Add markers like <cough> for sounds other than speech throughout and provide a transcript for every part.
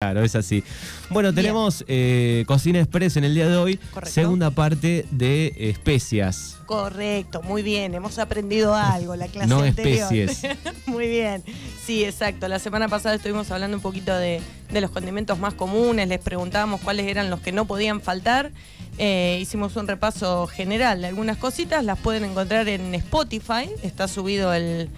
Claro, es así. Bueno, tenemos eh, Cocina Express en el día de hoy, Correcto. segunda parte de especias. Correcto, muy bien, hemos aprendido algo la clase <laughs> No anterior. especies. <laughs> muy bien, sí, exacto. La semana pasada estuvimos hablando un poquito de, de los condimentos más comunes, les preguntábamos cuáles eran los que no podían faltar. Eh, hicimos un repaso general de algunas cositas, las pueden encontrar en Spotify, está subido el-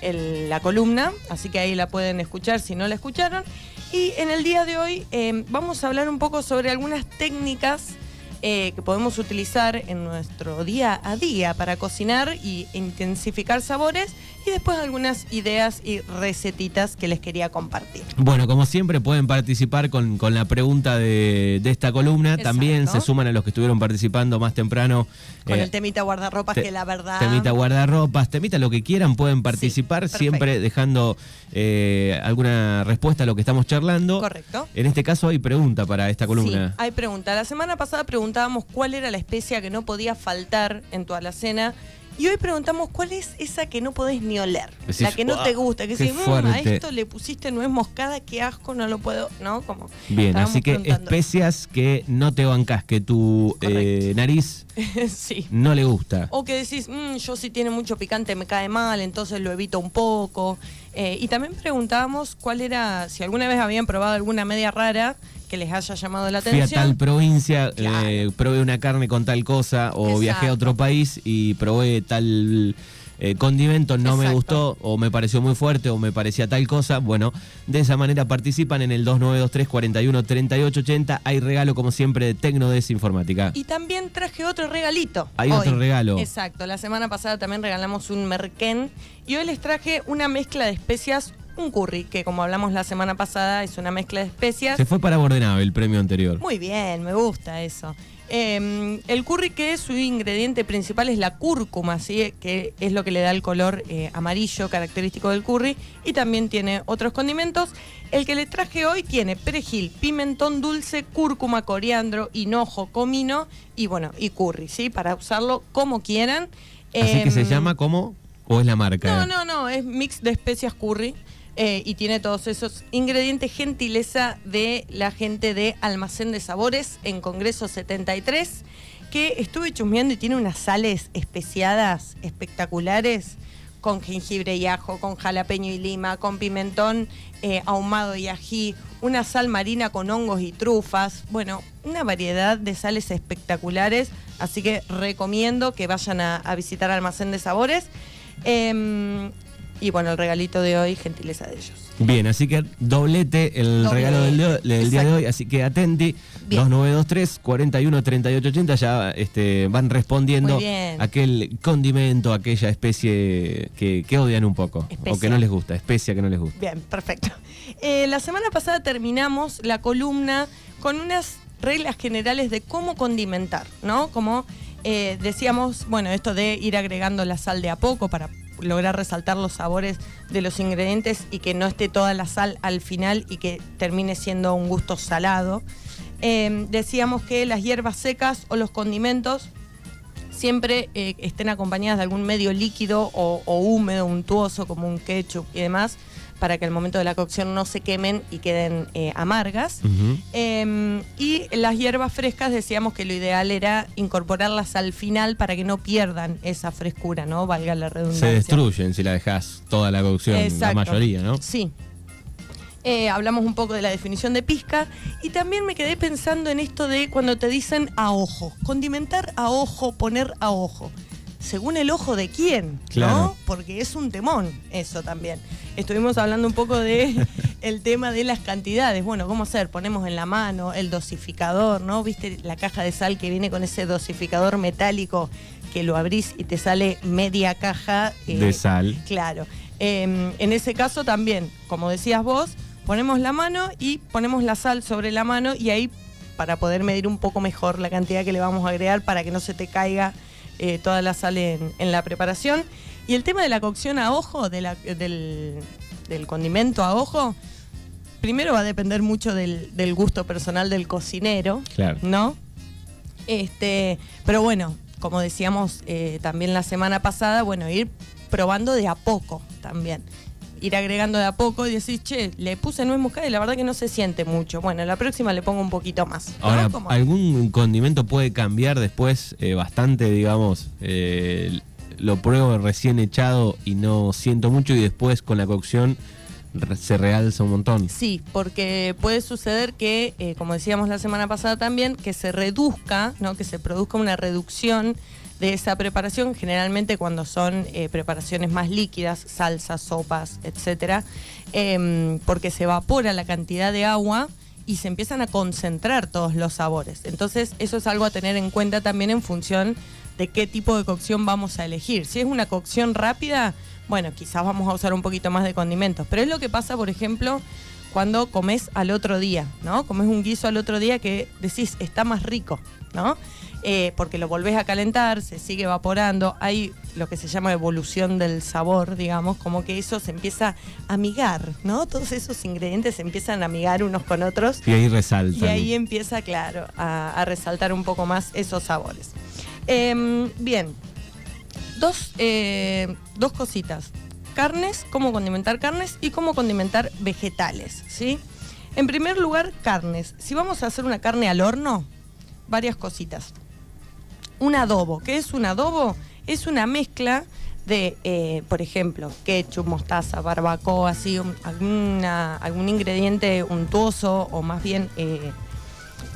el- la columna, así que ahí la pueden escuchar si no la escucharon. Y en el día de hoy eh, vamos a hablar un poco sobre algunas técnicas eh, que podemos utilizar en nuestro día a día para cocinar y intensificar sabores y después algunas ideas y recetitas que les quería compartir. Bueno, como siempre pueden participar con, con la pregunta de, de esta columna. Exacto. También se suman a los que estuvieron participando más temprano. Con eh, el temita guardarropas te- que la verdad... Temita guardarropas, temita lo que quieran, pueden participar, siempre dejando eh, alguna respuesta a lo que estamos charlando. Correcto. En este caso hay pregunta para esta columna. Sí, hay pregunta. La semana pasada preguntábamos cuál era la especia que no podía faltar en tu alacena. Y hoy preguntamos cuál es esa que no podés ni oler. Decís, la que no te "Uah, gusta. Que si "Mm, a fuerte". esto le pusiste nuez moscada, qué asco, no lo puedo. ¿No? Como. Bien, así que especias que no te bancas, que tu eh, nariz <laughs> sí. no le gusta. O que decís, "Mm, yo si tiene mucho picante me cae mal, entonces lo evito un poco. Eh, y también preguntábamos cuál era, si alguna vez habían probado alguna media rara que les haya llamado la Fui a atención. tal provincia, Claro. eh, probé una carne con tal cosa, o Exacto. viajé a otro país y probé tal eh, condimento, no me gustó, o me pareció muy fuerte, o me parecía tal cosa. Bueno, de esa manera participan en el 2923 41 3880. Hay regalo, como siempre, de Tecnodes Informática. Y también traje otro regalito. Hay hoy. otro regalo. Exacto. La semana pasada también regalamos un merquén. Y hoy les traje una mezcla de especias, un curry, que como hablamos la semana pasada, es una mezcla de especias. Se fue para Bordenave el premio anterior. Muy bien, me gusta eso. Eh, el curry que su ingrediente principal es la cúrcuma, ¿sí? que es lo que le da el color eh, amarillo característico del curry, y también tiene otros condimentos. El que le traje hoy tiene perejil, pimentón dulce, cúrcuma, coriandro, hinojo, comino y bueno, y curry, ¿sí? para usarlo como quieran. Así que se Em, llama como, o es la marca. no, no, no, es mix de especias curry eh, y tiene todos esos ingredientes. Gentileza de la gente de Almacén de Sabores en Congreso 73, que estuve chusmeando y tiene unas sales especiadas espectaculares con jengibre y ajo, con jalapeño y lima, con pimentón eh, ahumado y ají, una sal marina con hongos y trufas. Bueno, una variedad de sales espectaculares, así que recomiendo que vayan a, visitar Almacén de Sabores. Em, y bueno, el regalito de hoy, gentileza de ellos. Bien, así que doblete el Doblete, regalo del, de- del día de hoy, así que atenti, Bien. 2923 41 38 80 ya este, van respondiendo aquel condimento, aquella especie que, que odian un poco o que no les gusta, especia que no les gusta. Bien, perfecto. Eh, la semana pasada terminamos la columna con unas reglas generales de cómo condimentar, ¿no? Como eh, decíamos, bueno, esto de ir agregando la sal de a poco para lograr resaltar los sabores de los ingredientes y que no esté toda la sal al final y que termine siendo un gusto salado. Eh, decíamos que las hierbas secas o los condimentos siempre eh, estén acompañadas de algún medio líquido o, o húmedo, untuoso, como un ketchup y demás, para que al momento de la cocción no se quemen y queden eh, amargas. Eh, y las hierbas frescas decíamos que lo ideal era incorporarlas al final para que no pierdan esa frescura, ¿no? Valga la redundancia. Se destruyen si la dejas toda la cocción, la mayoría, ¿no? Sí. Eh, hablamos un poco de la definición de pizca y también me quedé pensando en esto de cuando te dicen a ojo, condimentar a ojo, poner a ojo. Según el ojo de quién, Claro. ¿no? Porque es un temón eso también. Estuvimos hablando un poco de <laughs> el tema de las cantidades. Bueno, ¿cómo hacer? Ponemos en la mano el dosificador, ¿no? ¿Viste la caja de sal que viene con ese dosificador metálico que lo abrís y te sale media caja eh, De sal. Claro. Eh, en ese caso también, como decías vos, ponemos la mano y ponemos la sal sobre la mano y ahí para poder medir un poco mejor la cantidad que le vamos a agregar para que no se te caiga eh, toda la sal en, en la preparación. Y el tema de la cocción a ojo, de la- del, del condimento a ojo, primero va a depender mucho del, del gusto personal del cocinero, Claro. ¿no? Este, pero bueno, como decíamos eh, también la semana pasada, bueno, ir probando de a poco también. Ir agregando de a poco y decís, che, le puse nuez moscada y la verdad que no se siente mucho. Bueno, la próxima le pongo un poquito más. ¿no? Ahora, ¿algún condimento puede cambiar después eh, bastante, digamos? eh, lo pruebo recién echado y no siento mucho y después con la cocción se realza un montón. Sí, porque puede suceder que, eh, como decíamos la semana pasada también, que se reduzca, ¿no? que se produzca una reducción de esa preparación, generalmente cuando son eh, preparaciones más líquidas, salsas, sopas, etcétera, em, porque se evapora la cantidad de agua y se empiezan a concentrar todos los sabores. Entonces, eso es algo a tener en cuenta también en función de qué tipo de cocción vamos a elegir. Si es una cocción rápida, bueno, quizás vamos a usar un poquito más de condimentos. Pero es lo que pasa, por ejemplo, cuando comes al otro día, ¿no? Comes un guiso al otro día que decís, está más rico, ¿no? Eh, porque lo volvés a calentar, se sigue evaporando, hay lo que se llama evolución del sabor, digamos, como que eso se empieza a amigar, ¿no? Todos esos ingredientes se empiezan a amigar unos con otros Y ahí resalta. y ahí empieza, claro, a, a resaltar un poco más esos sabores. Em, bien, dos, eh, dos cositas. Carnes, cómo condimentar carnes y cómo condimentar vegetales, ¿sí? En primer lugar, carnes. Si vamos a hacer una carne al horno, varias cositas. Un adobo. ¿Qué es un adobo? Es una mezcla de, eh, por ejemplo, ketchup, mostaza, barbacoa, así, un- alguna, algún ingrediente untuoso o más bien eh,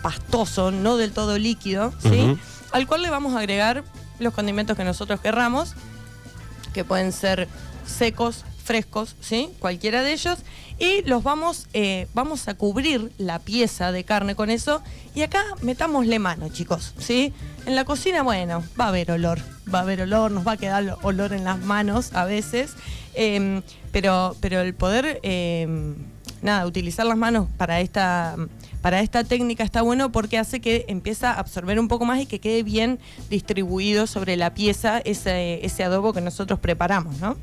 pastoso, no del todo líquido, ¿sí? Al cual le vamos a agregar los condimentos que nosotros querramos, que pueden ser secos, frescos, ¿sí? Cualquiera de ellos. Y los vamos, eh, vamos a cubrir la pieza de carne con eso. Y acá metámosle mano, chicos, ¿sí? En la cocina, bueno, va a haber olor. Va a haber olor, nos va a quedar olor en las manos a veces. Em, pero, pero el poder, em, nada, utilizar las manos para esta, para esta técnica está bueno porque hace que empieza a absorber un poco más y que quede bien distribuido sobre la pieza ese, ese adobo que nosotros preparamos, ¿no?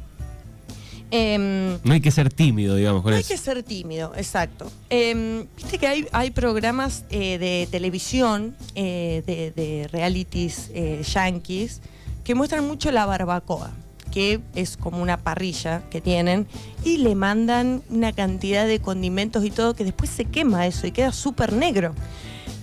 Em, No hay que ser tímido, digamos, con no hay que ser tímido, exacto. Em, Viste que hay, hay programas eh, de televisión, eh, de, de realities eh, yankees, que muestran mucho la barbacoa, que es como una parrilla que tienen, y le mandan una cantidad de condimentos y todo, que después se quema eso y queda súper negro.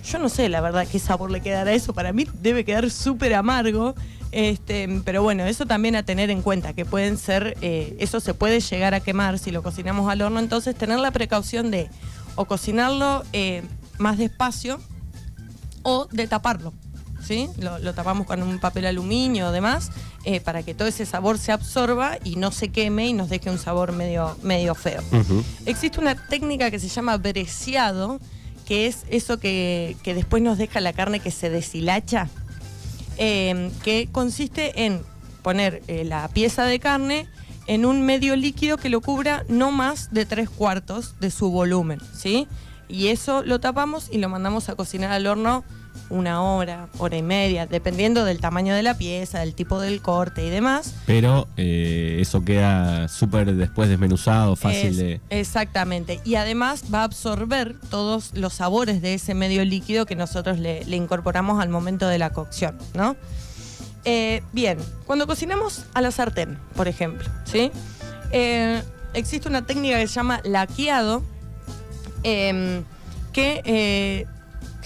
Yo no sé, la verdad, qué sabor le quedará a eso. Para mí debe quedar súper amargo. Este, pero bueno, eso también a tener en cuenta, que pueden ser, eh, eso se puede llegar a quemar si lo cocinamos al horno. Entonces, tener la precaución de o cocinarlo eh, más despacio o de taparlo. ¿Sí? Lo, lo tapamos con un papel aluminio o demás eh, para que todo ese sabor se absorba y no se queme y nos deje un sabor medio, medio feo. Existe una técnica que se llama breciado, que es eso que, que después nos deja la carne que se deshilacha, eh, que consiste en poner eh, la pieza de carne en un medio líquido que lo cubra no más de tres cuartos de su volumen, ¿sí? Y eso lo tapamos y lo mandamos a cocinar al horno una hora, hora y media, dependiendo del tamaño de la pieza, del tipo del corte y demás. Pero eh, eso queda súper después desmenuzado, fácil Es- de. Exactamente. Y además va a absorber todos los sabores de ese medio líquido que nosotros le, le incorporamos al momento de la cocción, ¿no? Eh, bien, cuando cocinamos a la sartén, por ejemplo, ¿sí? Eh, existe una técnica que se llama laqueado, em, que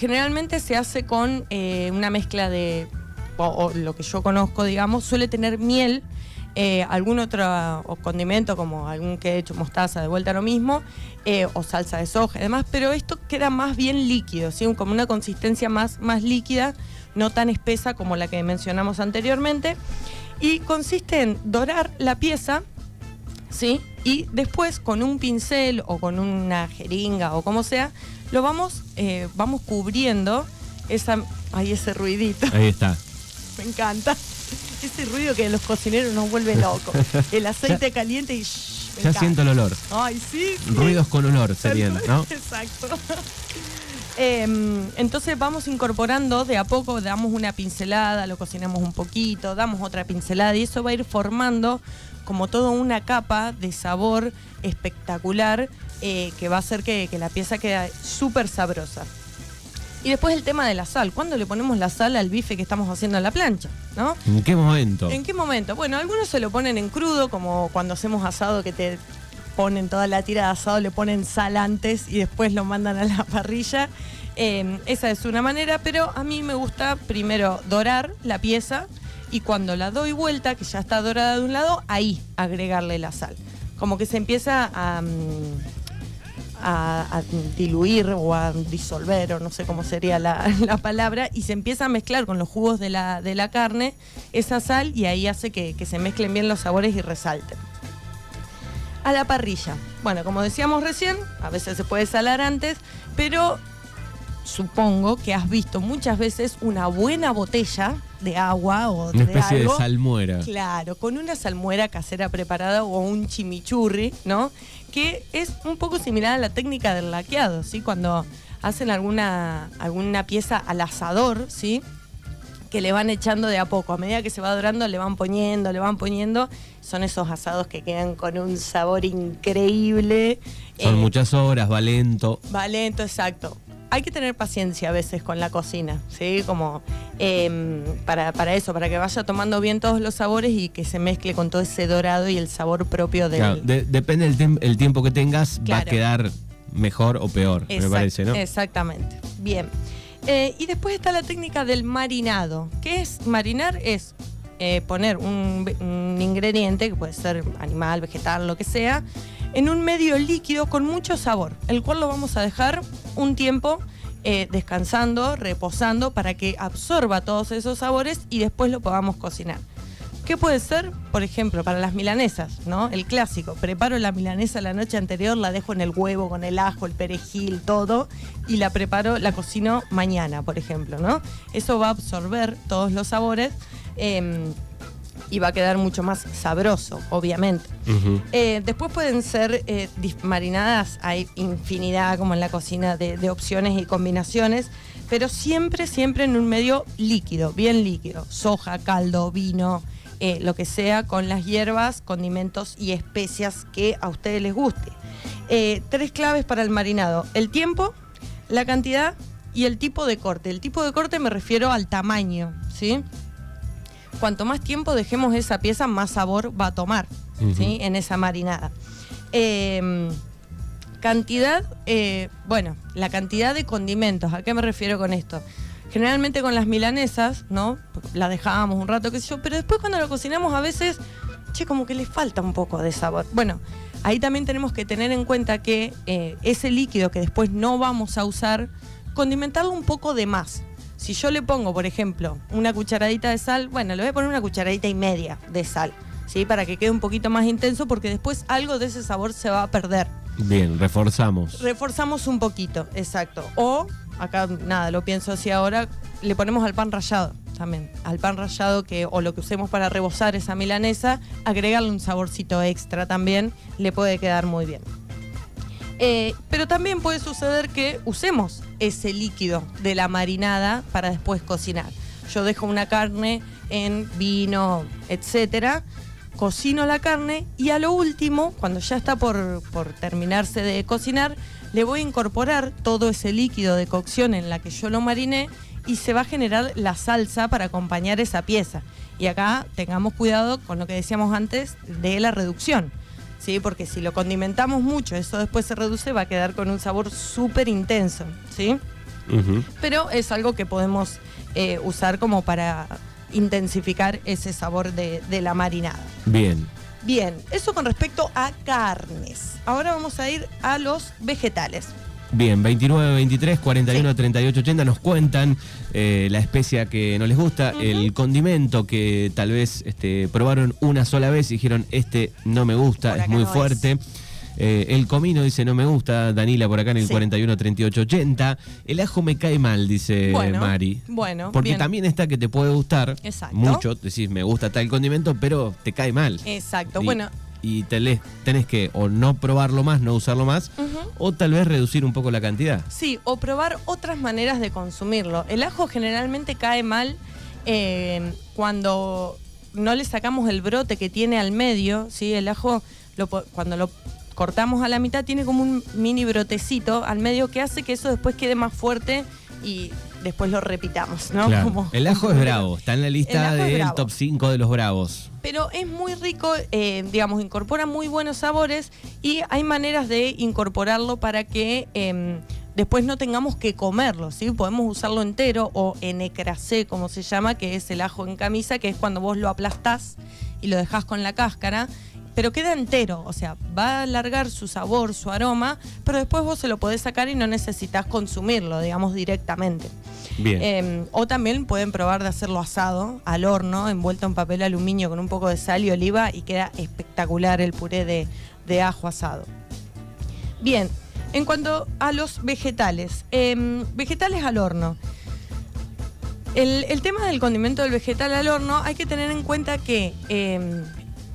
generalmente se hace con eh, una mezcla de, o, lo que yo conozco, digamos, suele tener miel, eh, algún otro condimento como algún ketchup, mostaza, de vuelta a lo mismo, eh, o salsa de soja y demás, pero esto queda más bien líquido, ¿sí? como una consistencia más, más líquida, no tan espesa como la que mencionamos anteriormente, y consiste en dorar la pieza ¿sí? Y después con un pincel o con una jeringa o como sea, lo vamos, eh, vamos cubriendo esa, ay, ese ruidito, Ahí está. <laughs> me encanta. Ese ruido que los cocineros nos vuelve locos. <laughs> El aceite caliente y shh, Ya encanta. siento el olor. Ay, sí. sí. Ruidos con olor serían, ¿no? <laughs> Exacto. Em, entonces vamos incorporando de a poco, damos una pincelada, lo cocinamos un poquito, damos otra pincelada y eso va a ir formando como toda una capa de sabor espectacular eh, que va a hacer que, que la pieza quede súper sabrosa. Y después el tema de la sal. ¿Cuándo le ponemos la sal al bife que estamos haciendo en la plancha? ¿No? ¿En qué momento? ¿En qué momento? Bueno, algunos se lo ponen en crudo, como cuando hacemos asado que te ponen toda la tira de asado, le ponen sal antes y después lo mandan a la <laughs> parrilla. Eh, esa es una manera, pero a mí me gusta primero dorar la pieza y cuando la doy vuelta, que ya está dorada de un lado, ahí agregarle la sal. Como que se empieza a, mm, a- a diluir o a disolver, o no sé cómo sería la, <laughs> la palabra, y se empieza a mezclar con los jugos de la, de la carne esa sal y ahí hace que, que se mezclen bien los sabores y resalten. A la parrilla. Bueno, como decíamos recién, a veces se puede salar antes, pero supongo que has visto muchas veces una buena botella de agua o Una de especie de salmuera. Claro, con una salmuera casera preparada o un chimichurri, ¿no? Que es un poco similar a la técnica del laqueado, ¿sí? Cuando hacen alguna, alguna pieza al asador, ¿sí? Que le van echando de a poco. A medida que se va dorando, le van poniendo, le van poniendo. Son esos asados que quedan con un sabor increíble. Son Eh, muchas horas, va lento. Va lento, exacto. Hay que tener paciencia a veces con la cocina, ¿sí? Como em, para, para eso, para que vaya tomando bien todos los sabores y que se mezcle con todo ese dorado y el sabor propio del... Claro, de- depende del el tiempo que tengas, va a quedar mejor o peor, me parece, ¿no? Exactamente. Bien. Eh, y después está la técnica del marinado. ¿Qué es marinar? Es eh, poner un, un ingrediente, que puede ser animal, vegetal, lo que sea, en un medio líquido con mucho sabor, el cual lo vamos a dejar un tiempo eh, descansando, reposando, para que absorba todos esos sabores y después lo podamos cocinar. ¿Qué puede ser? Por ejemplo, para las milanesas, ¿no? El clásico. Preparo la milanesa la noche anterior, la dejo en el huevo con el ajo, el perejil, todo, y la preparo, la cocino mañana, por ejemplo, ¿no? Eso va a absorber todos los sabores eh, y va a quedar mucho más sabroso, obviamente. Eh, después pueden ser eh, marinadas, hay infinidad como en la cocina de, de opciones y combinaciones, pero siempre, siempre en un medio líquido, bien líquido, soja, caldo, vino, eh, lo que sea, con las hierbas, condimentos y especias que a ustedes les guste. Eh, tres claves para el marinado, el tiempo, la cantidad y el tipo de corte. El tipo de corte me refiero al tamaño, ¿sí? Cuanto más tiempo dejemos esa pieza, más sabor va a tomar. ¿sí? en esa marinada. Eh, cantidad, eh, bueno, la cantidad de condimentos, ¿a qué me refiero con esto? Generalmente con las milanesas, ¿no? La dejábamos un rato, qué sé yo, pero después cuando lo cocinamos a veces, che, como que le falta un poco de sabor. Bueno, ahí también tenemos que tener en cuenta que eh, ese líquido que después no vamos a usar, condimentarlo un poco de más. Si yo le pongo, por ejemplo, una cucharadita de sal, bueno, le voy a poner una cucharadita y media de sal, ¿sí? Para que quede un poquito más intenso, porque después algo de ese sabor se va a perder. Bien, reforzamos. Reforzamos un poquito, exacto. O, acá nada, lo pienso así ahora, le ponemos al pan rallado también. Al pan rallado que, o lo que usemos para rebozar esa milanesa, agregarle un saborcito extra también, le puede quedar muy bien. Eh, pero también puede suceder que usemos ese líquido de la marinada para después cocinar. Yo dejo una carne en vino, etcétera, cocino la carne y a lo último, cuando ya está por, por terminarse de cocinar, le voy a incorporar todo ese líquido de cocción en la que yo lo mariné y se va a generar la salsa para acompañar esa pieza. Y acá tengamos cuidado con lo que decíamos antes de la reducción. ¿Sí? Porque si lo condimentamos mucho, eso después se reduce, va a quedar con un sabor súper intenso, ¿sí? Pero es algo que podemos eh, usar como para intensificar ese sabor de, de la marinada. Bien. Bien, eso con respecto a carnes. Ahora vamos a ir a los vegetales. Bien, 29, 23, 41, Sí. 38, 80 nos cuentan eh, la especia que no les gusta, el condimento que tal vez este, probaron una sola vez y dijeron, este no me gusta, Por es muy no fuerte. Eh, el comino dice no me gusta, Danila por acá en el Sí. 41 38 80. El ajo me cae mal, dice Bueno, Mari. bueno, Porque bien. también está que te puede gustar Exacto. mucho, decís me gusta tal condimento, pero te cae mal. Exacto, Y- bueno. Y te le- tenés que o no probarlo más, no usarlo más, o tal vez reducir un poco la cantidad. Sí, o probar otras maneras de consumirlo. El ajo generalmente cae mal eh, cuando no le sacamos el brote que tiene al medio, ¿sí? El ajo, lo cuando lo cortamos a la mitad, tiene como un mini brotecito al medio que hace que eso después quede más fuerte y después lo repitamos, ¿no? Claro. Como- el ajo es bravo, está en la lista del top 5 de los bravos. Pero es muy rico, eh, digamos, incorpora muy buenos sabores y hay maneras de incorporarlo para que em, después no tengamos que comerlo, ¿sí? Podemos usarlo entero o en ecrasé, como se llama, que es el ajo en camisa, que es cuando vos lo aplastás y lo dejás con la cáscara pero queda entero, o sea, va a alargar su sabor, su aroma, pero después vos se lo podés sacar y no necesitas consumirlo, digamos, directamente. Bien. Eh, o también pueden probar de hacerlo asado, al horno, envuelto en papel aluminio con un poco de sal y oliva y queda espectacular el puré de, de ajo asado. Bien, en cuanto a los vegetales, eh, vegetales al horno. El, el tema del condimento del vegetal al horno hay que tener en cuenta que eh,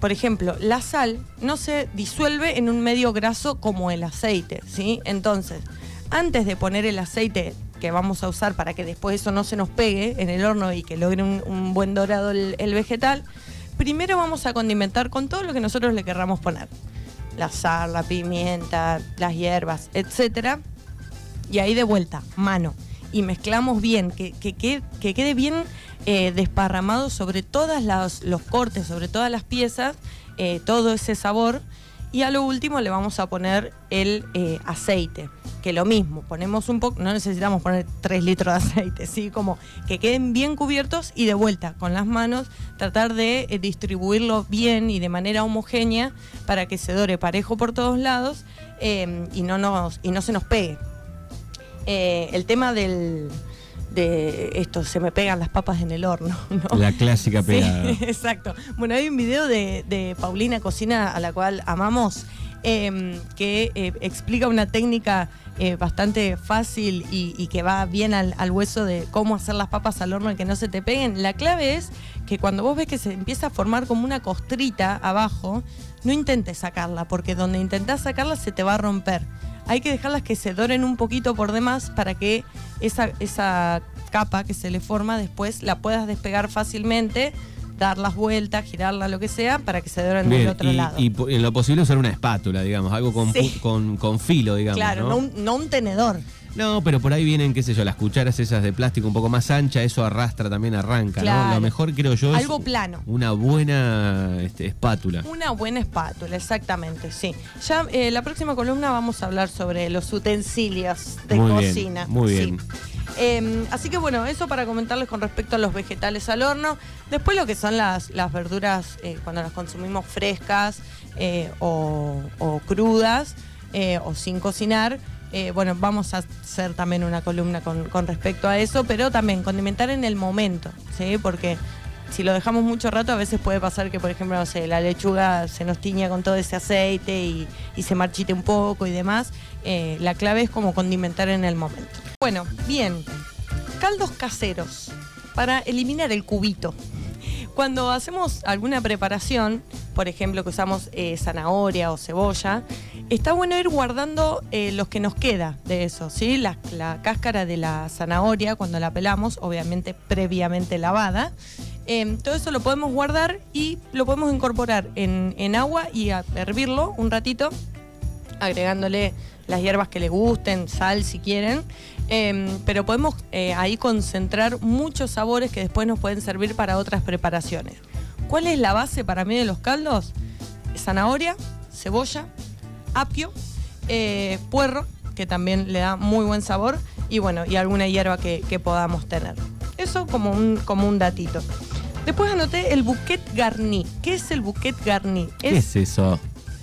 por ejemplo, la sal no se disuelve en un medio graso como el aceite, ¿sí? Entonces, antes de poner el aceite que vamos a usar para que después eso no se nos pegue en el horno y que logre un, buen dorado el, vegetal, primero vamos a condimentar con todo lo que nosotros le querramos poner. La sal, la pimienta, las hierbas, etc. Y ahí de vuelta, mano. Y mezclamos bien, que, que, que quede bien eh, desparramado sobre todos los cortes, sobre todas las piezas, eh, todo ese sabor. Y a lo último le vamos a poner el eh, aceite, que lo mismo, ponemos un poco, no necesitamos poner 3 litros de aceite, ¿sí? Como que queden bien cubiertos y de vuelta con las manos tratar de distribuirlo bien y de manera homogénea para que se dore parejo por todos lados y, no nos, y no se nos pegue. El tema del, de esto, se me pegan las papas en el horno. <laughs> La clásica pegada. <laughs> exacto. Bueno, hay un video de, Paulina Cocina, a la cual amamos, em, que eh, explica una técnica eh, bastante fácil y, que va bien al, hueso de cómo hacer las papas al horno y que no se te peguen. La clave es que cuando vos ves que se empieza a formar como una costrita abajo, no intentes sacarla, porque donde intentás sacarla se te va a romper hay que dejarlas que se doren un poquito por demás para que esa, esa capa que se le forma después la puedas despegar fácilmente dar las vueltas, girarla, lo que sea, para que se doren del otro lado. Y en lo posible usar una espátula, digamos, algo con, con, filo, digamos. Claro, ¿no? no un tenedor. No, pero por ahí vienen, qué sé yo, las cucharas esas de plástico un poco más ancha, eso arrastra también, arranca, ¿no? Lo mejor creo yo es. Algo plano. Una buena este, espátula. Una buena espátula, exactamente, sí. Ya eh, la próxima columna vamos a hablar sobre los utensilios de cocina. muy bien. Em, así que bueno, eso para comentarles con respecto a los vegetales al horno. Después lo que son las, las verduras eh, cuando las consumimos frescas eh, o, crudas o sin cocinar. Eh, bueno, vamos a hacer también una columna con, respecto a eso, pero también condimentar en el momento, ¿sí? Porque si lo dejamos mucho rato, a veces puede pasar que, por ejemplo, no sé, la lechuga se nos tiña con todo ese aceite y, se marchite un poco y demás. Eh, la clave es como condimentar en el momento. Bueno, bien. Caldos caseros para eliminar el cubito. Cuando hacemos alguna preparación, por ejemplo, que usamos eh, zanahoria o cebolla, está bueno ir guardando eh, los que nos queda de eso, ¿sí? La, cáscara de la zanahoria, cuando la pelamos, obviamente previamente lavada. Em, todo eso lo podemos guardar y lo podemos incorporar en, agua y hervirlo un ratito, agregándole las hierbas que le gusten, sal si quieren. Em, pero podemos eh, ahí concentrar muchos sabores que después nos pueden servir para otras preparaciones. ¿Cuál es la base para mí de los caldos? Zanahoria, cebolla, apio, eh, puerro, que también le da muy buen sabor, y bueno, y alguna hierba que, podamos tener. Eso como un, como un datito. Después anoté el bouquet garni. ¿Qué es el bouquet garni? ¿Qué es, eso?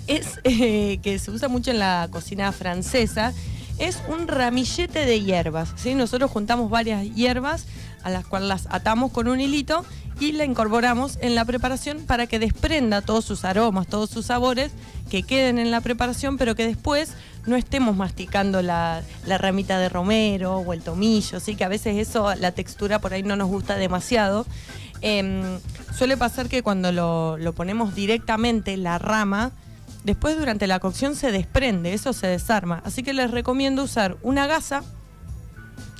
Es <laughs> eh, que se usa mucho en la cocina francesa es un ramillete de hierbas. ¿sí? Nosotros juntamos varias hierbas a las cuales las atamos con un hilito y la incorporamos en la preparación para que desprenda todos sus aromas, todos sus sabores que queden en la preparación, pero que después no estemos masticando la, ramita de romero o el tomillo, ¿sí? que a veces eso, la textura por ahí no nos gusta demasiado. Em, suele pasar que cuando lo, lo ponemos directamente, la rama, Después durante la cocción se desprende, eso se desarma. Así que les recomiendo usar una gasa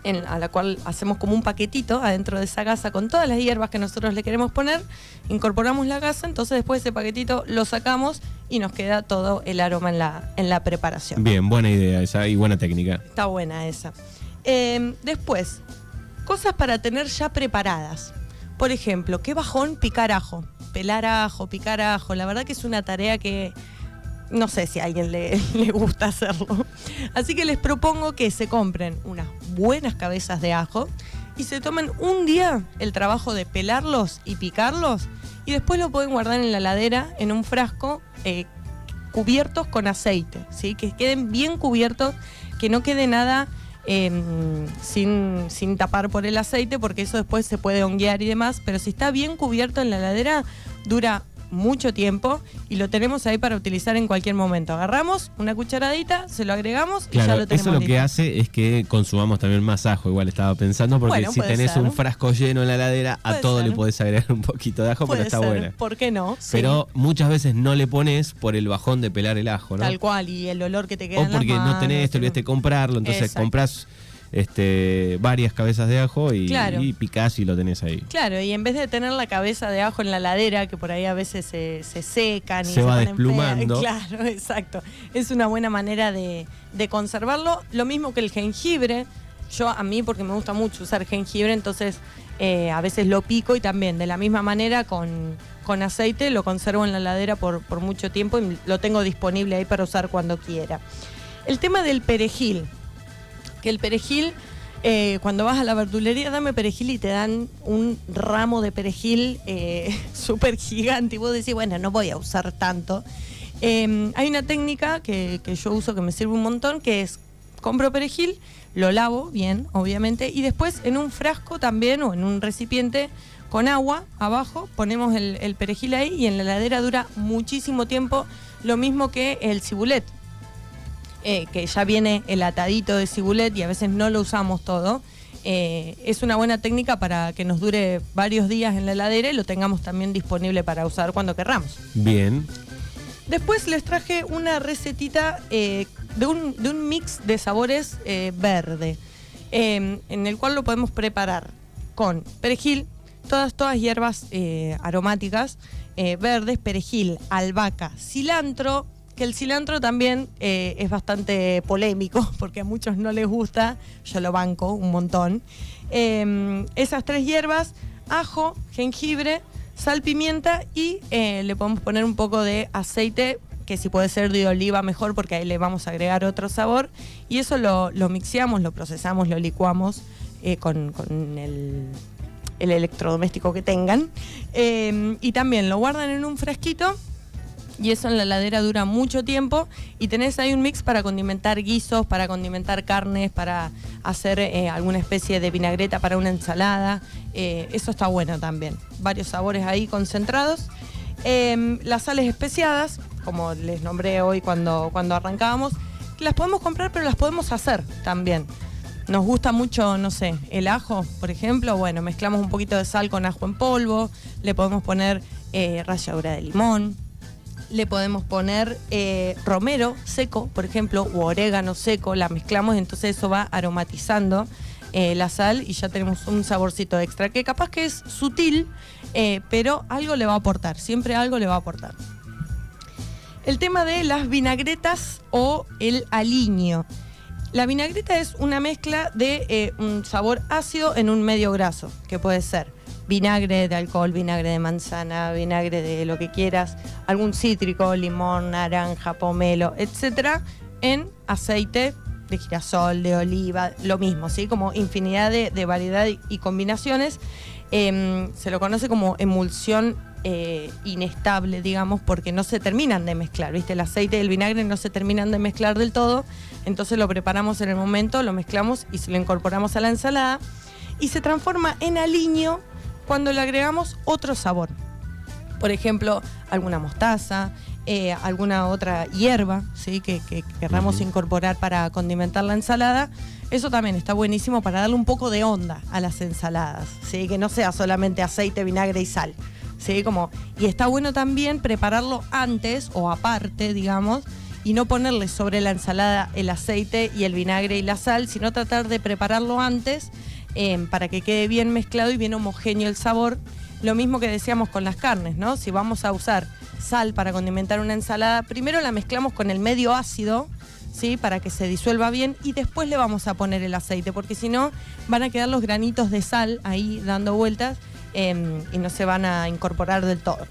a la cual hacemos como un paquetito adentro de esa gasa con todas las hierbas que nosotros le queremos poner, incorporamos la gasa, entonces después ese paquetito lo sacamos y nos queda todo el aroma en la, en la preparación. Bien, buena idea esa y buena técnica. Está buena esa. Em, después, cosas para tener ya preparadas. Por ejemplo, qué bajón picar ajo. pelar ajo, picar ajo. La verdad que es una tarea que no sé si a alguien le, <laughs> le, gusta hacerlo. Así que les propongo que se compren unas buenas cabezas de ajo y se tomen un día el trabajo de pelarlos y picarlos y después lo pueden guardar en la ladera en un frasco eh, cubiertos con aceite, ¿sí? que queden bien cubiertos, que no quede nada em, sin, sin tapar por el aceite porque eso después se puede honguear y demás, pero si está bien cubierto en la ladera dura mucho tiempo y lo tenemos ahí para utilizar en cualquier momento. Agarramos una cucharadita, se lo agregamos y ya lo tenemos. Eso lo que hace es que consumamos también más ajo, igual estaba pensando, porque si tenés un frasco lleno en la heladera, a todo le podés agregar un poquito de ajo, pero está buena. ¿Por qué no? Pero muchas veces no le pones por el bajón de pelar el ajo, ¿no? Tal cual, y el olor que te queda. O porque no tenés, te olvidaste de comprarlo, entonces compras este, varias cabezas de ajo y, y, picás y lo tenés ahí. Claro, y en vez de tener la cabeza de ajo en la ladera, que por ahí a veces se, secan y se, va desplumando. <laughs> Claro, exacto. Es una buena manera de, conservarlo. Lo mismo que el jengibre. Yo a mí, porque me gusta mucho usar jengibre, entonces eh, a veces lo pico y también de la misma manera con, con aceite lo conservo en la ladera por, por mucho tiempo y lo tengo disponible ahí para usar cuando quiera. El tema del perejil que el perejil, eh, cuando vas a la verdulería, dame perejil y te dan un ramo de perejil eh, <laughs> súper gigante y vos decís, bueno, no voy a usar tanto. Em, hay una técnica que, yo uso que me sirve un montón, que es compro perejil, lo lavo bien, obviamente, y después en un frasco también o en un recipiente con agua abajo, ponemos el, el, perejil ahí y en la heladera dura muchísimo tiempo, lo mismo que el cibulet. Eh, que ya viene el atadito de cibulet y a veces no lo usamos todo. Eh, es una buena técnica para que nos dure varios días en la heladera y lo tengamos también disponible para usar cuando querramos. Bien. Después les traje una recetita eh, de, un, de, un, mix de sabores verde, en el cual lo podemos preparar con perejil, todas, todas hierbas aromáticas verdes, perejil, albahaca, cilantro, que el cilantro también eh, es bastante polémico, <laughs> porque a muchos no les gusta, yo lo banco un montón. Em, esas tres hierbas, ajo, jengibre, sal, pimienta y eh, le podemos poner un poco de aceite, que si puede ser de oliva mejor, porque ahí le vamos a agregar otro sabor. Y eso lo, lo lo procesamos, lo licuamos eh, con, el, el, electrodoméstico que tengan. Em, y también lo guardan en un fresquito y eso en la heladera dura mucho tiempo y tenés ahí un mix para condimentar guisos, para condimentar carnes, para hacer eh, alguna especie de vinagreta para una ensalada. Eh, eso está bueno también. Varios sabores ahí concentrados. Em, las sales especiadas, como les nombré hoy cuando, cuando arrancábamos, las podemos comprar pero las podemos hacer también. Nos gusta mucho, no sé, el ajo, por ejemplo. Bueno, mezclamos un poquito de sal con ajo en polvo, le podemos poner eh, ralladura de limón, le podemos poner eh, romero seco, por ejemplo, o orégano seco, la mezclamos, entonces eso va aromatizando eh, la sal y ya tenemos un saborcito extra, que capaz que es sutil, eh, pero algo le va a aportar, siempre algo le va a aportar. El tema de las vinagretas o el aliño. La vinagreta es una mezcla de un sabor ácido en un medio graso, que puede ser vinagre de alcohol, vinagre de manzana, vinagre de lo que quieras, algún cítrico, limón, naranja, pomelo, etcétera, en aceite de girasol, de oliva, lo mismo, ¿sí? Como infinidad de, variedad y, combinaciones. Em, se lo conoce como emulsión eh, inestable, digamos, porque no se terminan de mezclar, ¿viste? El aceite y el vinagre no se terminan de mezclar del todo, entonces lo preparamos en el momento, lo mezclamos y se lo incorporamos a la ensalada y se transforma en aliño cuando le agregamos otro sabor. Por ejemplo, alguna mostaza, eh, alguna otra hierba ¿sí? que, querramos incorporar para condimentar la ensalada. Eso también está buenísimo para darle un poco de onda a las ensaladas, ¿sí? que no sea solamente aceite, vinagre y sal. ¿sí? Como, y está bueno también prepararlo antes o aparte, digamos, y no ponerle sobre la ensalada el aceite y el vinagre y la sal, sino tratar de prepararlo antes Em, para que quede bien mezclado y bien homogéneo el sabor. Lo mismo que decíamos con las carnes, ¿no? Si vamos a usar sal para condimentar una ensalada, primero la mezclamos con el medio ácido, ¿sí? Para que se disuelva bien y después le vamos a poner el aceite, porque si no van a quedar los granitos de sal ahí dando vueltas em, y no se van a incorporar del todo.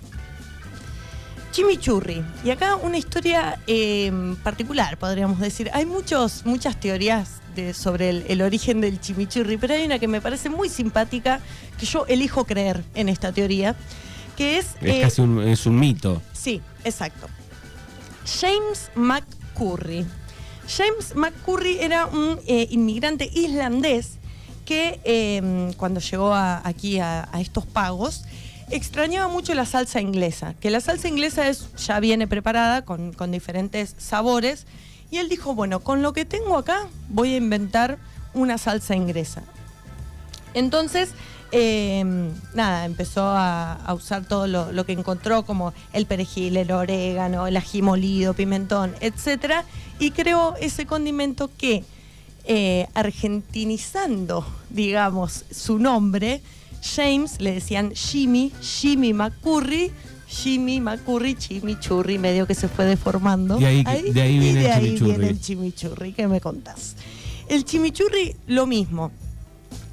Chimichurri. Y acá una historia em, particular, podríamos decir. Hay muchos, muchas teorías de, sobre el, el origen del chimichurri, pero hay una que me parece muy simpática, que yo elijo creer en esta teoría, que es... Es eh, casi un, es un mito. Sí, exacto. James McCurry. James McCurry era un eh, inmigrante islandés que eh, cuando llegó a- aquí a, a estos pagos extrañaba mucho la salsa inglesa, que la salsa inglesa es, ya viene preparada con, con diferentes sabores y él dijo, bueno, con lo que tengo acá voy a inventar una salsa inglesa. Entonces, eh, nada, empezó a, usar todo lo, lo que encontró, como el perejil, el orégano, el ají molido, pimentón, etcétera, y creó ese condimento que, eh, argentinizando, digamos, su nombre, James le decían Jimmy, Jimmy McCurry, Jimmy McCurry, chimichurri, medio que se fue deformando. De ahí que- de ahí y viene el de ahí chimichurri. viene el chimichurri, ¿qué me contás? El chimichurri, lo mismo.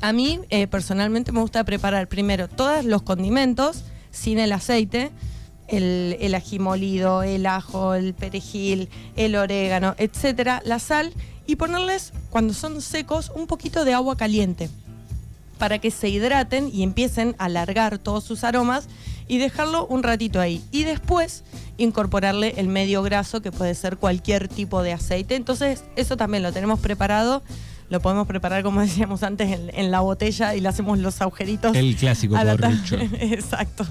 A mí eh, personalmente me gusta preparar primero todos los condimentos sin el aceite, el, el ají molido, el ajo, el perejil, el orégano, etcétera, la sal y ponerles cuando son secos un poquito de agua caliente para que se hidraten y empiecen a alargar todos sus aromas y dejarlo un ratito ahí. Y después incorporarle el medio graso, que puede ser cualquier tipo de aceite. Entonces, eso también lo tenemos preparado. Lo podemos preparar, como <laughs> decíamos antes, en, en la botella y le hacemos los agujeritos. El clásico corrucho. <laughs> Exacto.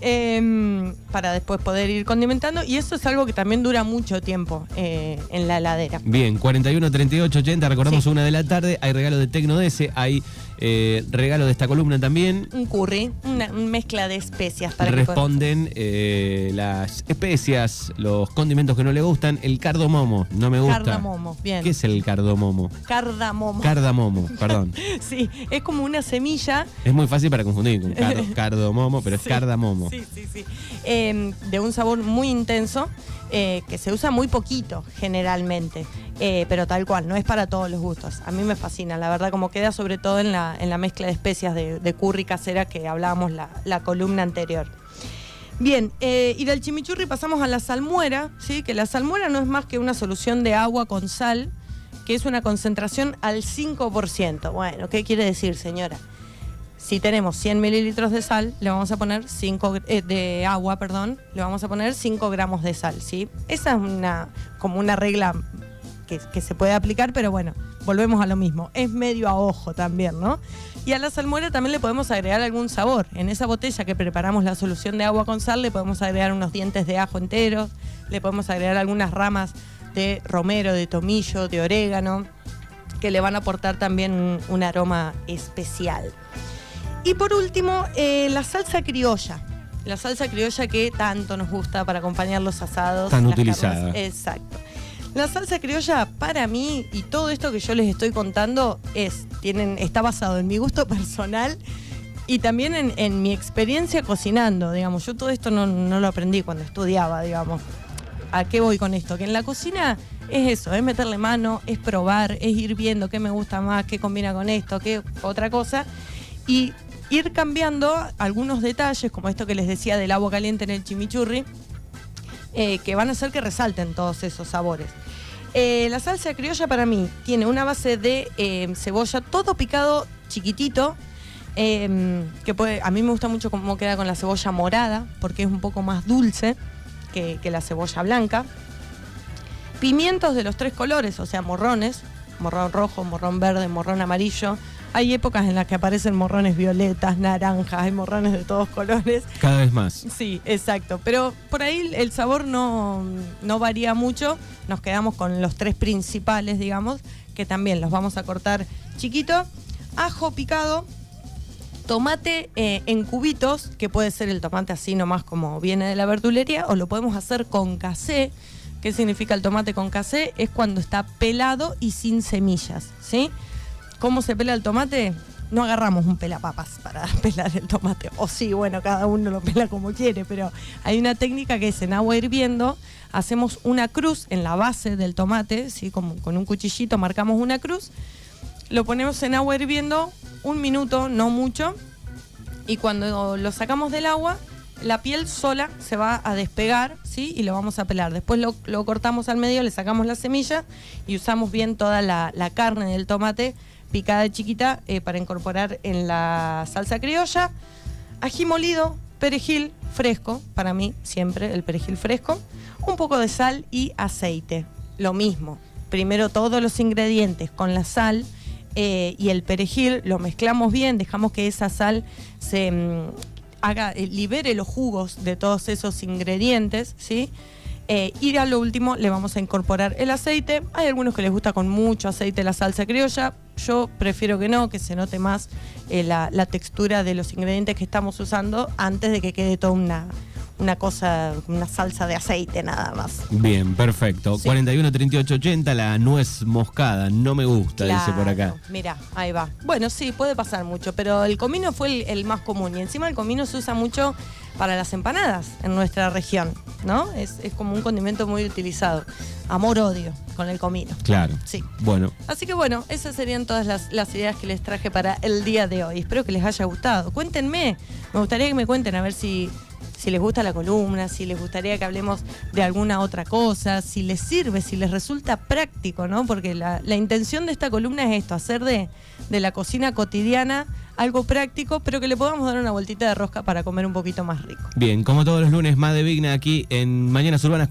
Em, para después poder ir condimentando. Y eso es algo que también dura mucho tiempo eh, en la heladera. Bien, 41, 38, 80, recordamos Sí. una de la tarde, hay regalo de Tecnodese, hay eh, regalo de esta columna también. Un curry, una mezcla de especias para que Responden eh, las especias, los condimentos que no le gustan, el cardomomo, no me gusta. Cardamomo, bien. ¿Qué es el cardomomo? Cardamomo. Cardamomo, perdón. <laughs> sí, es como una semilla. Es muy fácil para confundir con cardo- <laughs> cardomomo, pero es cardamomo. Sí, sí, sí. Eh, de un sabor muy intenso, eh, que se usa muy poquito generalmente, eh, pero tal cual, no es para todos los gustos. A mí me fascina, la verdad, como queda sobre todo en la, en la mezcla de especias de, de curry casera que hablábamos la, la columna anterior. Bien, eh, y del chimichurri pasamos a la salmuera, ¿sí? que la salmuera no es más que una solución de agua con sal, que es una concentración al 5%. Bueno, ¿qué quiere decir, señora? Si tenemos 100 mililitros de sal, le vamos a poner 5 eh, de agua, perdón, le vamos a poner 5 gramos de sal, ¿sí? Esa es una como una regla que, se puede aplicar, pero bueno, volvemos a lo mismo. Es medio a ojo también, ¿no? Y a la salmuera también le podemos agregar algún sabor. En esa botella que preparamos la solución de agua con sal, le podemos agregar unos dientes de ajo enteros, le podemos agregar algunas ramas de romero, de tomillo, de orégano, que le van a aportar también un aroma especial. Y por último, eh, la salsa criolla. La salsa criolla que tanto nos gusta para acompañar los asados. Tan utilizada. carnes. Exacto. La salsa criolla para mí y todo esto que yo les estoy contando es tienen está basado en mi gusto <laughs> personal y también en, en mi experiencia cocinando, digamos. Yo todo esto no, no lo aprendí cuando estudiaba, digamos. ¿A qué voy con esto? Que en la cocina es eso, es meterle mano, es probar, es ir viendo qué me gusta más, qué combina con esto, qué otra cosa. Y ir cambiando algunos detalles, como esto que les decía del agua caliente en el chimichurri, eh, que van a hacer que resalten todos esos sabores. Eh, la salsa criolla para mí tiene una base de eh, cebolla, todo picado chiquitito, eh, que a mí me gusta mucho cómo queda con la cebolla morada, porque es un poco más dulce que, que la cebolla blanca. Pimientos de los tres colores, o sea, morrones, morrón rojo, morrón verde, morrón amarillo. Hay épocas en las que aparecen morrones violetas, naranjas, hay morrones de todos colores. Cada vez más. Sí, exacto. Pero por ahí el sabor no, no varía mucho. Nos quedamos con los tres principales, digamos, que también los vamos a cortar chiquito. Ajo picado, tomate eh, en cubitos, que puede ser el tomate así nomás como viene de la verdulería, o lo podemos hacer con casé. ¿Qué significa el tomate con casé? Es cuando está pelado y sin semillas, ¿sí? ¿Cómo se pela el tomate? No agarramos un pelapapas para <laughs> pelar el tomate. O sí, bueno, cada uno lo pela como quiere, pero hay una técnica que es en agua hirviendo, hacemos una cruz en la base del tomate, ¿sí? Con un cuchillito marcamos una cruz, lo ponemos en agua hirviendo un minuto, no mucho, y cuando lo sacamos del agua, la piel sola se va a despegar, ¿sí? Y lo vamos a pelar. Después lo, cortamos al medio, le sacamos la semilla y usamos bien toda la carne del tomate picada chiquita eh, para incorporar en la salsa criolla. Ají molido, perejil fresco, para mí siempre el perejil fresco, un poco de sal y aceite. Lo mismo, primero todos los ingredientes con la sal eh, y el perejil, lo mezclamos bien, dejamos que esa sal se mm, haga, eh, libere los jugos de todos esos ingredientes, ¿sí? Y a lo último le vamos a incorporar el aceite. Hay algunos que les gusta con mucho aceite la salsa criolla. Yo prefiero que no, que se note más eh, la, la textura de los ingredientes que estamos usando antes de que quede toda una, una cosa, una salsa de aceite nada más. Bien, perfecto. Sí. 41 38 80, la nuez moscada. No me gusta, dice por acá. Mira, ahí va. Bueno, sí, puede pasar mucho, pero el comino fue el, el más común. Y encima el comino se usa mucho para las empanadas en nuestra región, ¿no? Es, es como un condimento muy utilizado. Amor-odio con el comino. Claro. Sí. Bueno, Así que bueno, esas serían todas las, las ideas que les traje para el día de hoy. Espero que les haya gustado. Cuéntenme, me gustaría que me cuenten a ver si, si les gusta la columna, si les gustaría que hablemos de alguna otra cosa, si les sirve, si les resulta práctico, ¿no? Porque la, intención de esta columna es esto, hacer de, de la cocina cotidiana algo práctico, pero que le podamos dar una vueltita de rosca para comer un poquito más rico. bien, como todos los lunes, más de Vigna aquí en Mañanas Urbanas.